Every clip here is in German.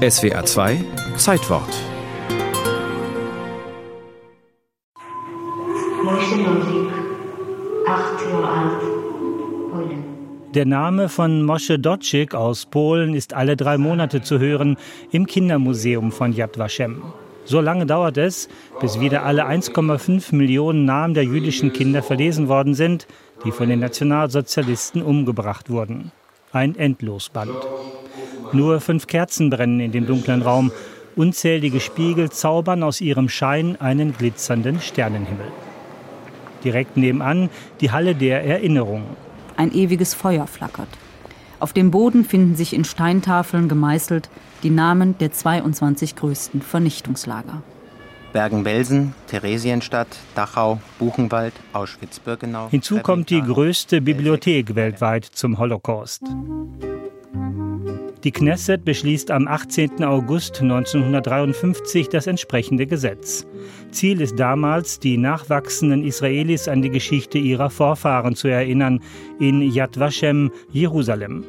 SWA 2 Zeitwort. Der Name von Mosche Doczyk aus Polen ist alle drei Monate zu hören im Kindermuseum von Yad Vashem. So lange dauert es, bis wieder alle 1,5 Millionen Namen der jüdischen Kinder verlesen worden sind, die von den Nationalsozialisten umgebracht wurden. Ein Endlosband. Nur fünf Kerzen brennen in dem dunklen Raum. Unzählige Spiegel zaubern aus ihrem Schein einen glitzernden Sternenhimmel. Direkt nebenan die Halle der Erinnerung. Ein ewiges Feuer flackert. Auf dem Boden finden sich in Steintafeln gemeißelt die Namen der 22 größten Vernichtungslager. Bergen-Belsen, Theresienstadt, Dachau, Buchenwald, Auschwitz-Birkenau. Hinzu kommt die größte Bibliothek weltweit zum Holocaust. Die Knesset beschließt am 18. August 1953 das entsprechende Gesetz. Ziel ist damals, die nachwachsenden Israelis an die Geschichte ihrer Vorfahren zu erinnern in Yad Vashem, Jerusalem.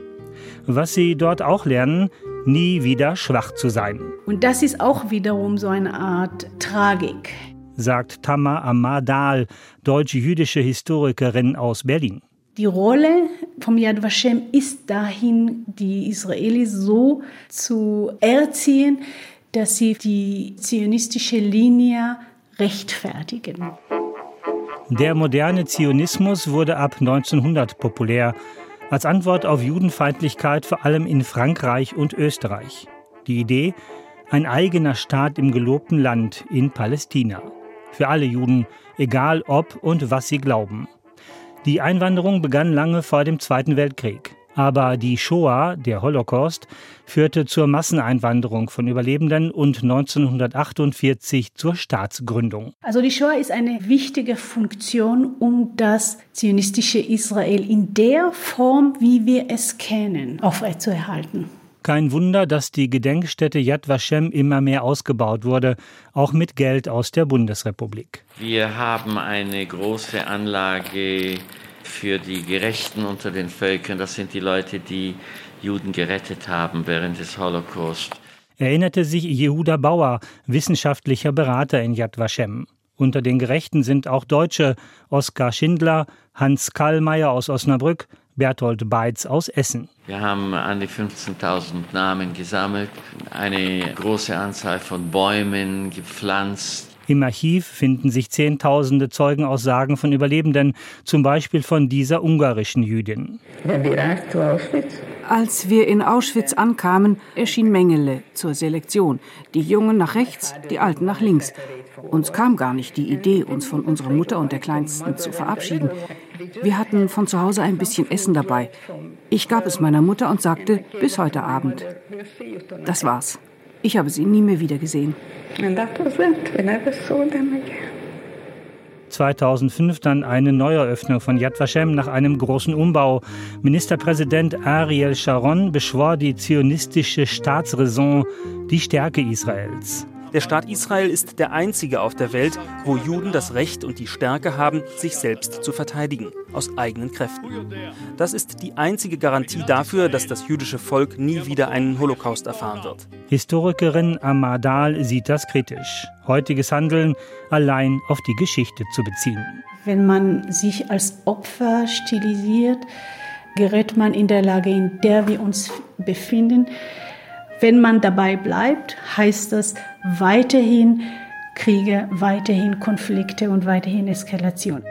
Was sie dort auch lernen, nie wieder schwach zu sein. Und das ist auch wiederum so eine Art Tragik, sagt Tamar Amadal, deutsch-jüdische Historikerin aus Berlin. Die Rolle vom Yad Vashem ist dahin, die Israelis so zu erziehen, dass sie die zionistische Linie rechtfertigen. Der moderne Zionismus wurde ab 1900 populär, als Antwort auf Judenfeindlichkeit vor allem in Frankreich und Österreich. Die Idee, ein eigener Staat im gelobten Land in Palästina. Für alle Juden, egal ob und was sie glauben. Die Einwanderung begann lange vor dem Zweiten Weltkrieg. Aber die Shoah, der Holocaust, führte zur Masseneinwanderung von Überlebenden und 1948 zur Staatsgründung. Also die Shoah ist eine wichtige Funktion, um das zionistische Israel in der Form, wie wir es kennen, aufrechtzuerhalten. Kein Wunder, dass die Gedenkstätte Yad Vashem immer mehr ausgebaut wurde, auch mit Geld aus der Bundesrepublik. Wir haben eine große Anlage für die Gerechten unter den Völkern. Das sind die Leute, die Juden gerettet haben während des Holocaust. Erinnerte sich Jehuda Bauer, wissenschaftlicher Berater in Yad Vashem. Unter den Gerechten sind auch Deutsche, Oskar Schindler, Hans Kallmeier aus Osnabrück, Berthold Beitz aus Essen. Wir haben an die 15.000 Namen gesammelt, eine große Anzahl von Bäumen gepflanzt. Im Archiv finden sich Zehntausende Zeugenaussagen von Überlebenden, zum Beispiel von dieser ungarischen Jüdin. Als wir in Auschwitz ankamen, erschien Mengele zur Selektion. Die Jungen nach rechts, die Alten nach links. Uns kam gar nicht die Idee, uns von unserer Mutter und der Kleinsten zu verabschieden. Wir hatten von zu Hause ein bisschen Essen dabei. Ich gab es meiner Mutter und sagte, bis heute Abend. Das war's. Ich habe sie nie mehr wiedergesehen. 2005 dann eine Neueröffnung von Yad Vashem nach einem großen Umbau. Ministerpräsident Ariel Sharon beschwor die zionistische Staatsräson, die Stärke Israels. Der Staat Israel ist der einzige auf der Welt, wo Juden das Recht und die Stärke haben, sich selbst zu verteidigen, aus eigenen Kräften. Das ist die einzige Garantie dafür, dass das jüdische Volk nie wieder einen Holocaust erfahren wird. Historikerin Amadal sieht das kritisch. Heutiges Handeln allein auf die Geschichte zu beziehen. Wenn man sich als Opfer stilisiert, gerät man in der Lage, in der wir uns befinden, wenn man dabei bleibt, heißt das weiterhin Kriege, weiterhin Konflikte und weiterhin Eskalation.